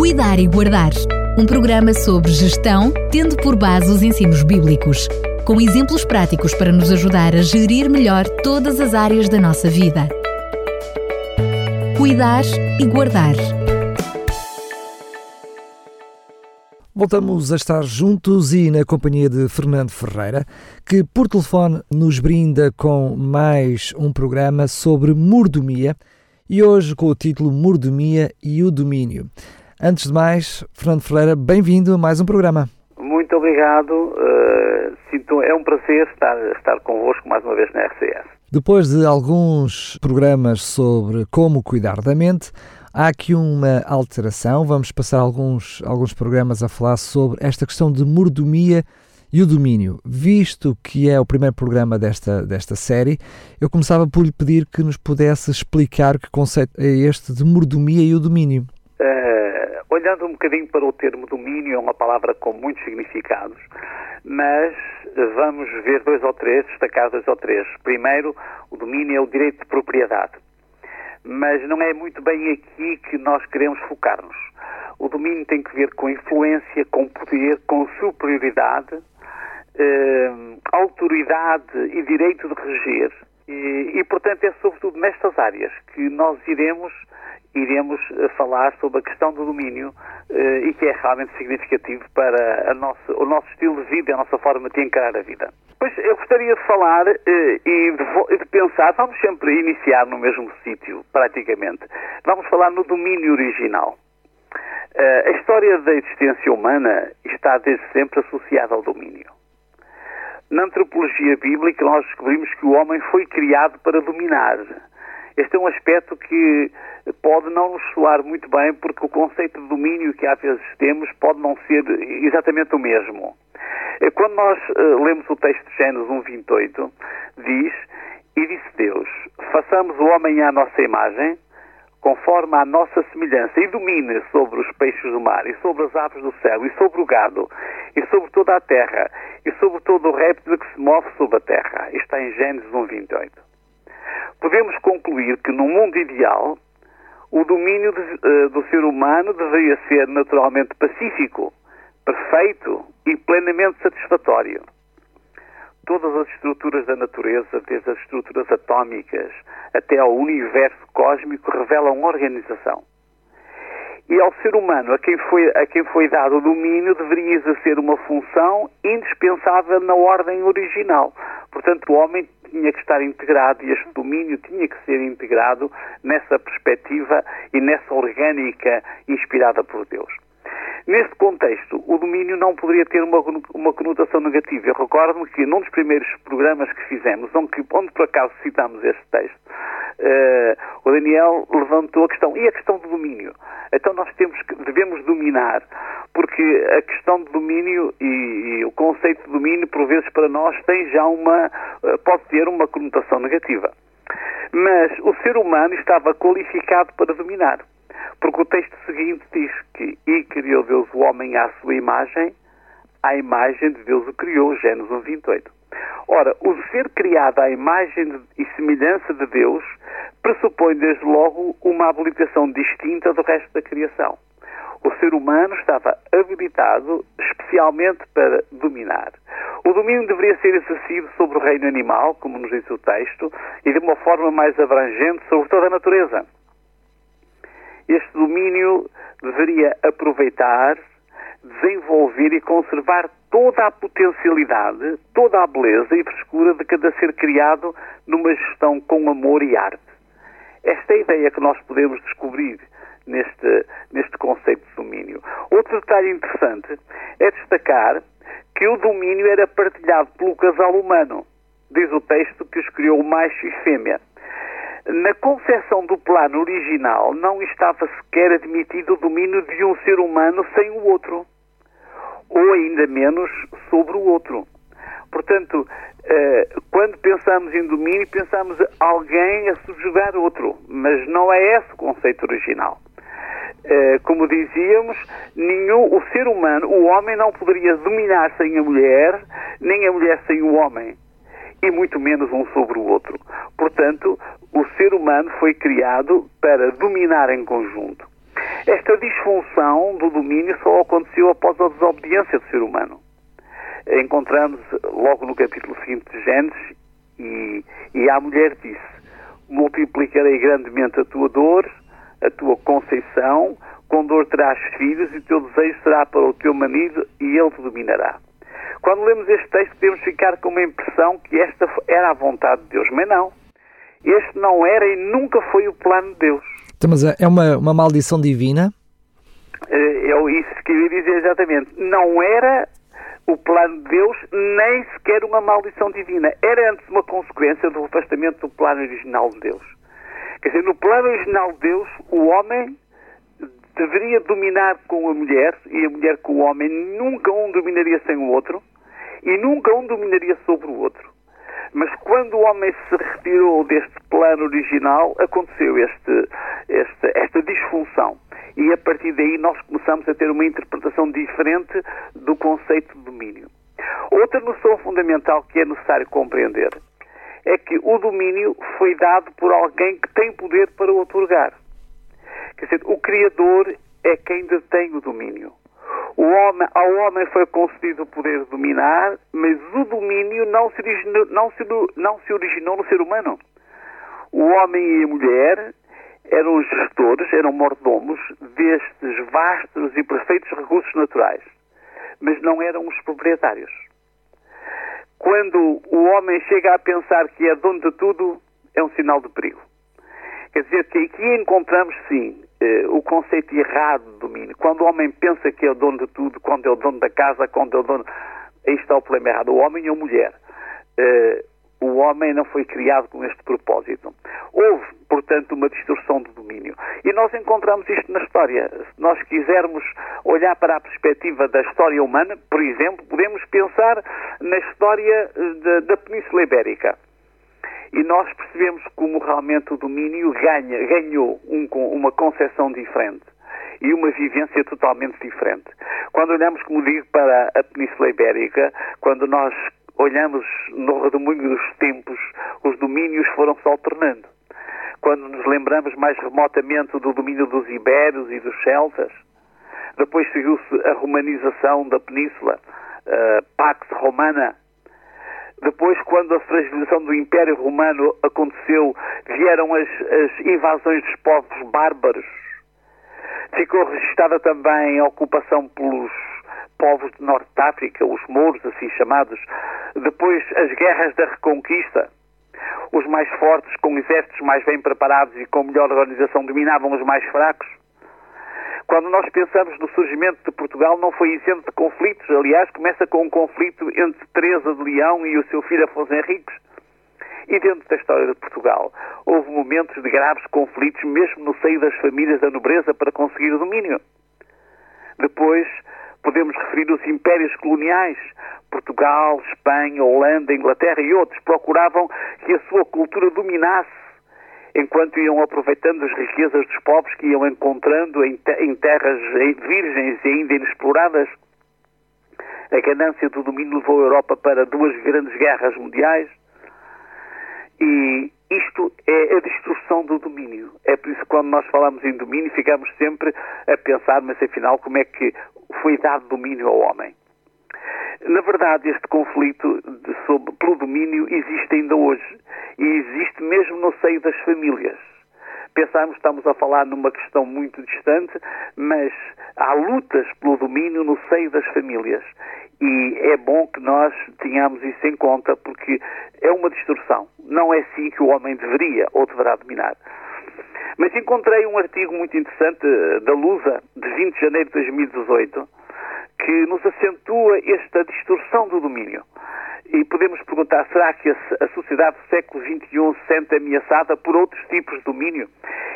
Cuidar e Guardar, um programa sobre gestão, tendo por base os ensinos bíblicos, com exemplos práticos para nos ajudar a gerir melhor todas as áreas da nossa vida. Cuidar e Guardar. Voltamos a estar juntos e na companhia de Fernando Ferreira, que por telefone nos brinda com mais um programa sobre mordomia e hoje com o título Mordomia e o Domínio. Antes de mais, Fernando Ferreira, bem-vindo a mais um programa. Muito obrigado. Uh, sinto, é um prazer estar, estar convosco mais uma vez na RCS. Depois de alguns programas sobre como cuidar da mente, há aqui uma alteração. Vamos passar alguns, alguns programas a falar sobre esta questão de mordomia e o domínio. Visto que é o primeiro programa desta, desta série, eu começava por lhe pedir que nos pudesse explicar que conceito é este de mordomia e o domínio. Uh, olhando um bocadinho para o termo domínio, é uma palavra com muitos significados, mas vamos ver dois ou três, destacar dois ou três. Primeiro, o domínio é o direito de propriedade, mas não é muito bem aqui que nós queremos focar-nos. O domínio tem que ver com influência, com poder, com superioridade, eh, autoridade e direito de reger. E, e, portanto, é sobretudo nestas áreas que nós iremos iremos eh, falar sobre a questão do domínio eh, e que é realmente significativo para o nosso estilo de vida a nossa forma de encarar a vida. Pois eu gostaria de falar eh, e de, de, pensar, vamos sempre iniciar no mesmo sítio, praticamente. Vamos falar no domínio original. A história da existência humana está desde sempre associada ao domínio. Na antropologia bíblica, nós descobrimos que o homem foi criado para dominar. Este é um aspecto que pode não nos soar muito bem, porque o conceito de domínio que às vezes temos pode não ser exatamente o mesmo. Eh, quando nós uh, lemos o texto de Gênesis 1,28, diz: E disse Deus: Façamos o homem à nossa imagem, conforme a nossa semelhança, e domine sobre os peixes do mar, e sobre as aves do céu, e sobre o gado, e sobre toda a terra, e sobre todo o réptil que se move sobre a terra. Isto está em Gênesis 1,28. Podemos concluir que no mundo ideal, o domínio de, uh, do ser humano deveria ser naturalmente pacífico, perfeito e plenamente satisfatório. Todas as estruturas da natureza, desde as estruturas atómicas até ao universo cósmico, revelam organização. E ao ser humano, a quem foi, a quem foi dado o domínio, deveria exercer uma função indispensável na ordem original. Portanto, o homem tinha que estar integrado e este domínio tinha que ser integrado nessa perspectiva e nessa orgânica inspirada por Deus. Neste contexto, o domínio não poderia ter uma, uma conotação negativa. Eu recordo-me que num dos primeiros programas que fizemos, onde, onde por acaso citamos este texto, uh, o Daniel levantou a questão, e a questão do domínio? Então nós temos que, devemos dominar, porque a questão de domínio e, e, o conceito de domínio, por vezes para nós, tem já uma, uh, pode ter uma conotação negativa. Mas o ser humano estava qualificado para dominar. Porque o texto seguinte diz que e criou Deus o homem à sua imagem, à imagem de Deus o criou, Gênesis 1, 28. Ora, o ser criado à imagem e semelhança de Deus pressupõe desde logo uma habilitação distinta do resto da criação. O ser humano estava habilitado especialmente para dominar. O domínio deveria ser exercido sobre o reino animal, como nos diz o texto, e de uma forma mais abrangente sobre toda a natureza. Este domínio deveria aproveitar, desenvolver e conservar toda a potencialidade, toda a beleza e frescura de cada ser criado numa gestão com amor e arte. Esta é a ideia que nós podemos descobrir neste, neste conceito de domínio. Outro detalhe interessante é destacar que o domínio era partilhado pelo casal humano. Diz o texto que escolheu o macho e fêmea. Na concepção do plano original não estava sequer admitido o domínio de um ser humano sem o outro, ou ainda menos sobre o outro. Portanto, eh, quando pensamos em domínio, pensamos alguém a subjugar outro, mas não é esse o conceito original. Eh, como dizíamos, nenhum, o ser humano, o homem não poderia dominar sem a mulher, nem a mulher sem o homem e muito menos um sobre o outro. Portanto, o ser humano foi criado para dominar em conjunto. Esta disfunção do domínio só aconteceu após a desobediência do ser humano. Encontramos logo no capítulo seguinte de Gênesis e, e a mulher disse: Multiplicarei grandemente a tua dor, a tua conceição, com dor terás filhos e o teu desejo será para o teu marido e ele te dominará. Quando lemos este texto, podemos ficar com uma impressão que esta era a vontade de Deus, mas não. Este não era e nunca foi o plano de Deus. Então, mas é uma, uma maldição divina? É isso que eu ia dizer exatamente. Não era o plano de Deus, nem sequer uma maldição divina. Era antes uma consequência do afastamento do plano original de Deus. Quer dizer, no plano original de Deus, o homem deveria dominar com a mulher e a mulher com o homem, nunca um dominaria sem o outro e nunca um dominaria sobre o outro. Mas quando o homem se retirou deste plano original, aconteceu este, este, esta disfunção. E a partir daí nós começamos a ter uma interpretação diferente do conceito de domínio. Outra noção fundamental que é necessário compreender é que o domínio foi dado por alguém que tem poder para o otorgar. Quer dizer, o Criador é quem detém o domínio. O homem, ao homem foi concedido o poder de dominar, mas o domínio não se, originou, não, se, não se originou no ser humano. O homem e a mulher eram os gestores, eram mordomos destes vastos e perfeitos recursos naturais, mas não eram os proprietários. Quando o homem chega a pensar que é dono de tudo, é um sinal de perigo. Quer dizer que aqui encontramos, sim, eh, o conceito errado de domínio. Quando o homem pensa que é o dono de tudo, quando é o dono da casa, quando é o dono. Aí está o problema errado. O homem ou a mulher. Eh, o homem não foi criado com este propósito. Houve, portanto, uma distorção do domínio. E nós encontramos isto na história. Se nós quisermos olhar para a perspectiva da história humana, por exemplo, podemos pensar na história eh, da Península Ibérica e nós percebemos como realmente o domínio ganha, ganhou um, uma concepção diferente e uma vivência totalmente diferente. Quando olhamos, como digo, para a Península Ibérica, quando nós olhamos no redemoinho dos tempos, os domínios foram-se alternando. Quando nos lembramos mais remotamente do domínio dos ibérios e dos celtas, depois seguiu-se a romanização da península, uh, Pax Romana, depois, quando a fragilização do Império Romano aconteceu, vieram as, as invasões dos povos bárbaros. Ficou registrada também a ocupação pelos povos de Norte de África, os mouros, assim chamados. Depois, as guerras da Reconquista. Os mais fortes, com exércitos mais bem preparados e com melhor organização, dominavam os mais fracos. Quando nós pensamos no surgimento de Portugal, não foi isento de conflitos. Aliás, começa com um conflito entre Teresa de Leão e o seu filho Afonso Henriques. E dentro da história de Portugal, houve momentos de graves conflitos, mesmo no seio das famílias da nobreza, para conseguir o domínio. Depois, podemos referir os impérios coloniais. Portugal, Espanha, Holanda, Inglaterra e outros procuravam que a sua cultura dominasse enquanto iam aproveitando as riquezas dos povos que iam encontrando em, terras virgens e ainda inexploradas. A ganância do domínio levou a Europa para duas grandes guerras mundiais e isto é a destruição do domínio. É por isso que quando nós falamos em domínio ficamos sempre a pensar, mas afinal como é que foi dado domínio ao homem? Na verdade, este conflito de, sobre, pelo domínio existe ainda hoje e existe mesmo no seio das famílias. Pensamos que estamos a falar numa questão muito distante, mas há lutas pelo domínio no seio das famílias. E é bom que nós tenhamos isso em conta, porque é uma distorção. Não é assim que o homem deveria ou deverá dominar. Mas encontrei um artigo muito interessante eh, da Lusa, de 20 de janeiro de 2018, que nos acentua esta distorção do domínio. E podemos perguntar, será que a, sociedade do século XXI se sente ameaçada por outros tipos de domínio?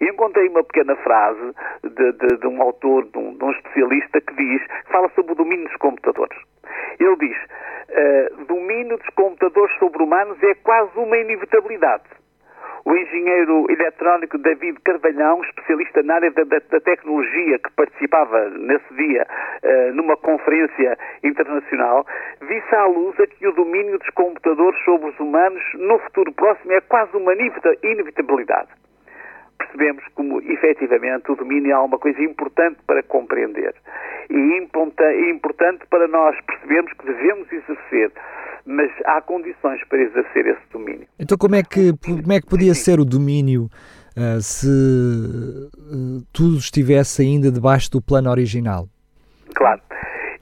E encontrei uma pequena frase de, de, de um autor, de um, de um, especialista, que diz, fala sobre o domínio dos computadores. Ele diz, uh, domínio dos computadores sobre humanos é quase uma inevitabilidade o engenheiro eletrónico David Carvalhão, especialista na área da, da, da tecnologia, que participava nesse dia uh, numa conferência internacional, disse à luz que o domínio dos computadores sobre os humanos no futuro próximo é quase uma inevitabilidade. percebemos como, efetivamente, o domínio é uma coisa importante para compreender e importante para nós percebermos que devemos exercer, mas há condições para exercer esse domínio. Então, como é que, como é que podia Sim. ser o domínio uh, se uh, tudo estivesse ainda debaixo do plano original? Claro.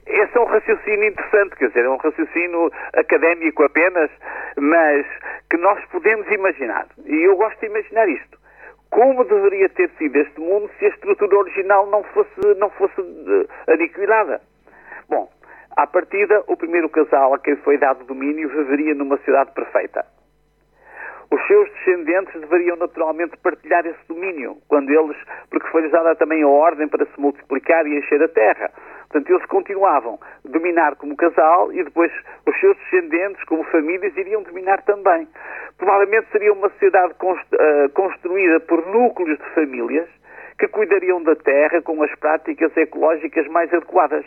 Esse é um raciocínio interessante, quer dizer, é um raciocínio académico apenas, mas que nós podemos imaginar. E eu gosto de imaginar isto como deveria ter sido este mundo se a estrutura original não fosse, não fosse uh, aniquilada. À partida, o primeiro casal a quem foi dado domínio viveria numa cidade perfeita. Os seus descendentes deveriam naturalmente partilhar esse domínio, quando eles, porque foi-lhes dada também a ordem para se multiplicar e encher a terra. Portanto, eles continuavam a dominar como casal e depois os seus descendentes, como famílias, iriam dominar também. Provavelmente seria uma sociedade eh, construída por núcleos de famílias que cuidariam da terra com as práticas ecológicas mais adequadas.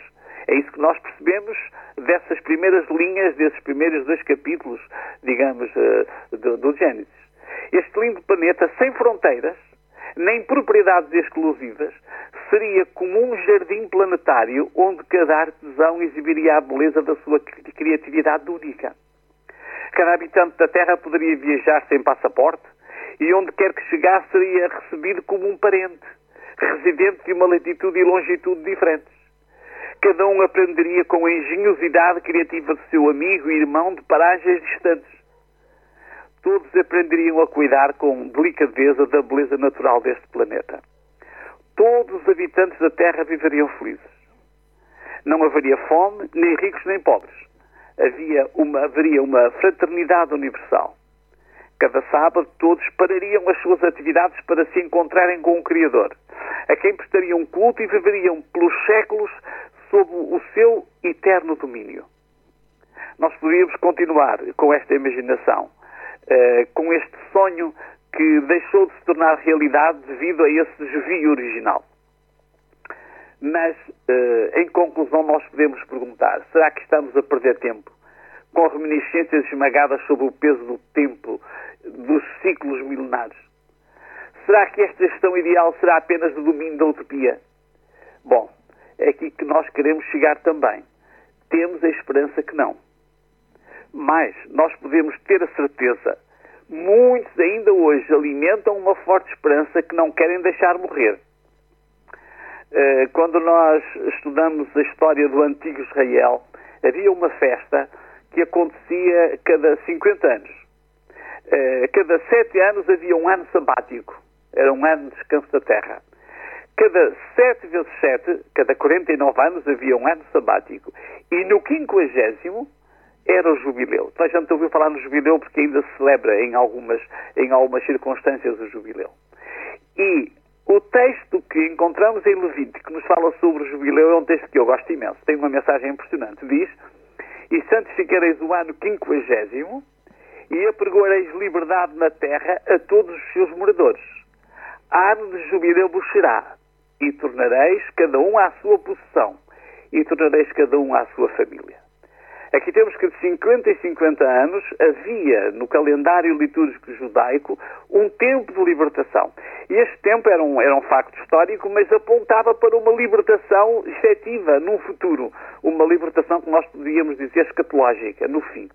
É isso que nós percebemos dessas primeiras linhas, desses primeiros dois capítulos, digamos, eh, do, do Gênesis. Este lindo planeta sem fronteiras, nem propriedades exclusivas, seria como um jardim planetário onde cada artesão exibiria a beleza da sua criatividade única. Cada habitante da Terra poderia viajar sem passaporte e onde quer que chegasse seria recebido como um parente, residente de uma latitude e longitude diferentes. Cada um aprenderia com a engenhosidade criativa do seu amigo e irmão de paragens distantes. Todos aprenderiam a cuidar com delicadeza da beleza natural deste planeta. Todos os habitantes da Terra viveriam felizes. Não haveria fome, nem ricos nem pobres. Havia uma, haveria uma fraternidade universal. Cada sábado todos parariam as suas atividades para se encontrarem com o Criador, a quem prestariam culto e viveriam pelos séculos sob o seu eterno domínio. Nós poderíamos continuar com esta imaginação, uh, com este sonho que deixou de se tornar realidade devido a esse desvio original. Mas, uh, em conclusão, nós podemos perguntar: será que estamos a perder tempo com reminiscências esmagadas sobre o peso do tempo dos ciclos milenares? Será que esta gestão ideal será apenas do domínio da utopia? Bom, é aqui que nós queremos chegar também. Temos a esperança que não. Mas nós podemos ter a certeza, muitos ainda hoje alimentam uma forte esperança que não querem deixar morrer. Eh, quando nós estudamos a história do antigo Israel, havia uma festa que acontecia cada 50 anos. Eh, cada sete anos havia um ano sabático. Era um ano de descanso da terra. Cada 7 vezes 7, cada 49 anos, havia um ano sabático. E no quinquagésimo era o jubileu. Toda a gente ouviu falar no jubileu porque ainda se celebra em algumas, em algumas circunstâncias o jubileu. E o texto que encontramos em Levítico que nos fala sobre o jubileu é um texto que eu gosto imenso. Tem uma mensagem impressionante. Diz, e santificareis o ano quinquagésimo e apregoareis liberdade na terra a todos os seus moradores. Ano de jubileu vos será e tornareis cada um à sua possessão, e tornareis cada um à sua família. Aqui temos que de 50 em 50 anos havia no calendário litúrgico judaico um tempo de libertação. E este tempo era um, era um facto histórico, mas apontava para uma libertação efetiva num futuro. Uma libertação que nós podíamos dizer escatológica, no fim.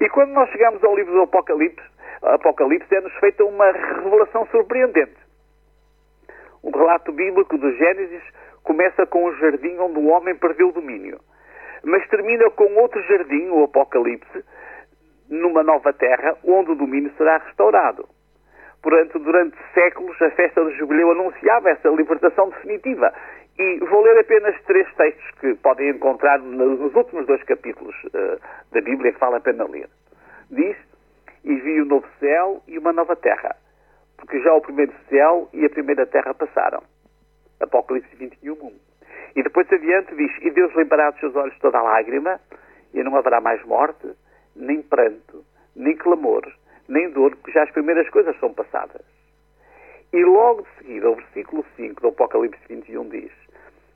E quando nós chegamos ao livro do Apocalipse, Apocalipse é-nos feita uma revelação surpreendente. O relato bíblico do Gênesis começa com um jardim onde o homem perdeu o domínio, mas termina com outro jardim, o Apocalipse, numa nova terra onde o domínio será restaurado. Portanto, durante séculos, a festa do jubileu anunciava essa libertação definitiva. E vou ler apenas três textos que podem encontrar nos últimos dois capítulos uh, da Bíblia que vale a pena ler. Diz: E vi um novo céu e uma nova terra porque já o primeiro céu e a primeira terra passaram. Apocalipse 21, 1. E depois adiante diz: E Deus limpará dos seus olhos toda a lágrima, e não haverá mais morte, nem pranto, nem clamor, nem dor, porque já as primeiras coisas são passadas. E logo de seguida, o versículo 5 do Apocalipse 21 diz: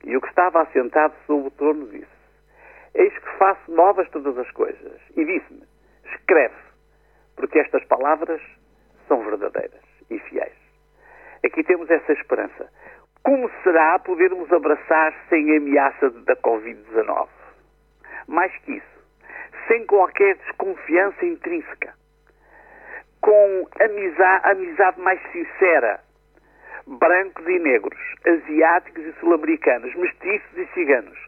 E o que estava assentado sobre o trono disse: Eis que faço novas todas as coisas. E disse-me: Escreve, porque estas palavras são verdadeiras e fiéis. Aqui temos essa esperança. Como será podermos abraçar sem ameaça da Covid-19? Mais que isso, sem qualquer desconfiança intrínseca, com amizade, amizade mais sincera, brancos e negros, asiáticos e sul-americanos, mestiços e ciganos,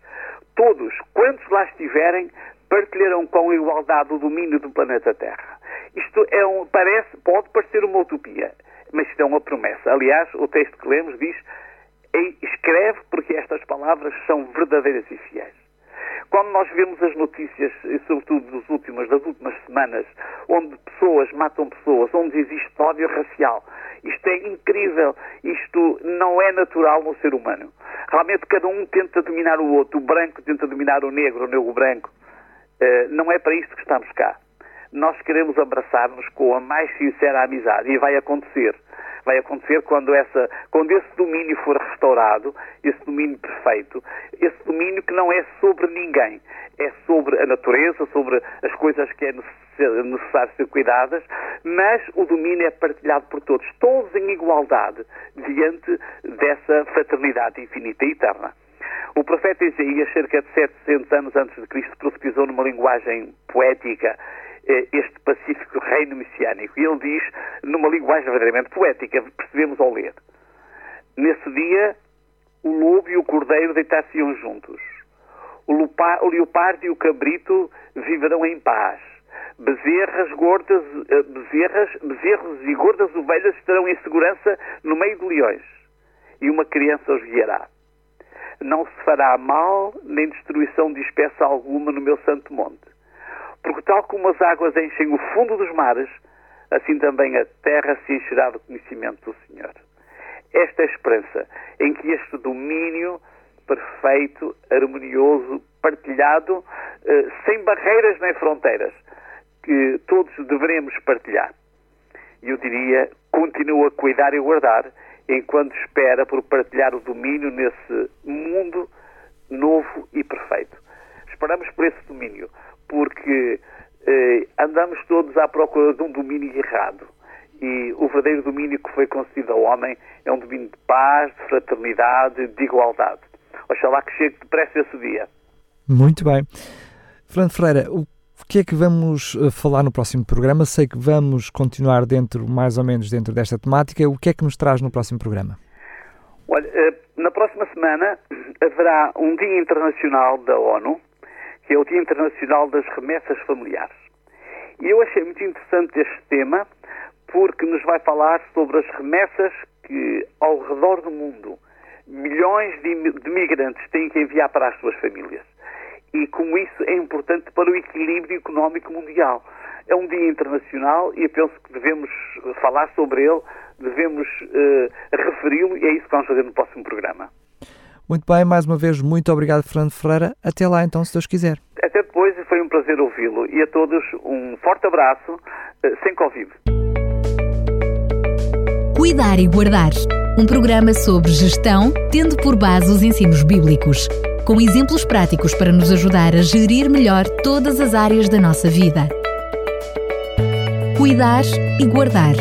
todos, quantos lá estiverem, partilharão com igualdade o domínio do planeta Terra. Isto é um, parece, pode parecer uma utopia, mas isto é uma promessa. Aliás, o texto que lemos diz: escreve porque estas palavras são verdadeiras e fiéis. Quando nós vemos as notícias, sobretudo dos últimos, das últimas semanas, onde pessoas matam pessoas, onde existe ódio racial, isto é incrível, isto não é natural no ser humano. Realmente cada um tenta dominar o outro, o branco tenta dominar o negro, o negro branco. Uh, não é para isto que estamos cá. Nós queremos abraçar-nos com a mais sincera amizade. E vai acontecer. Vai acontecer quando, essa, quando esse domínio for restaurado, esse domínio perfeito, esse domínio que não é sobre ninguém, é sobre a natureza, sobre as coisas que é necessário ser cuidadas, mas o domínio é partilhado por todos, todos em igualdade, diante dessa fraternidade infinita e eterna. O profeta Isaías, cerca de 700 anos antes de Cristo, profetizou numa linguagem poética este pacífico reino messiânico. E ele diz, numa linguagem verdadeiramente poética, percebemos ao ler. Nesse dia, o lobo e o cordeiro deitar-se-iam juntos. O, o leopardo e o cabrito viverão em paz. Bezerras, gordas, eh, bezerras, bezerros e gordas ovelhas estarão em segurança no meio de leões. E uma criança os guiará. Não se fará mal nem destruição de espécie alguma no meu santo monte porque tal como as águas enchem o fundo dos mares, assim também a terra se encherá do conhecimento do Senhor. Esta é a esperança em que este domínio perfeito, harmonioso, partilhado, eh, sem barreiras nem fronteiras, que todos devemos partilhar. E eu diria, continua a cuidar e guardar, enquanto espera por partilhar o domínio nesse mundo novo e perfeito. Esperamos por esse domínio, porque eh, andamos todos à procura de um domínio errado. E o verdadeiro domínio que foi concedido ao homem é um domínio de paz, de fraternidade, de igualdade. Oxalá que chegue depressa esse dia. Muito bem. Fernando Ferreira, o que é que vamos eh, falar no próximo programa? Sei que vamos continuar dentro, mais ou menos dentro desta temática. O que é que nos traz no próximo programa? Olha, eh, na próxima semana haverá um Dia Internacional da ONU, que é o Dia Internacional das Remessas Familiares. E eu achei muito interessante este tema porque nos vai falar sobre as remessas que ao redor do mundo milhões de, migrantes têm que enviar para as suas famílias. E como isso é importante para o equilíbrio económico mundial. É um dia internacional e eu penso que devemos falar sobre ele, devemos uh, referi-lo e é isso que vamos fazer no próximo programa. Muito bem, mais uma vez, muito obrigado, Fernando Ferreira. Até lá, então, se Deus quiser. Até depois, foi um prazer ouvi-lo. E a todos, um forte abraço, eh, sem Covid. Cuidar e Guardar um programa sobre gestão, tendo por base os ensinos bíblicos, com exemplos práticos para nos ajudar a gerir melhor todas as áreas da nossa vida. Cuidar e Guardar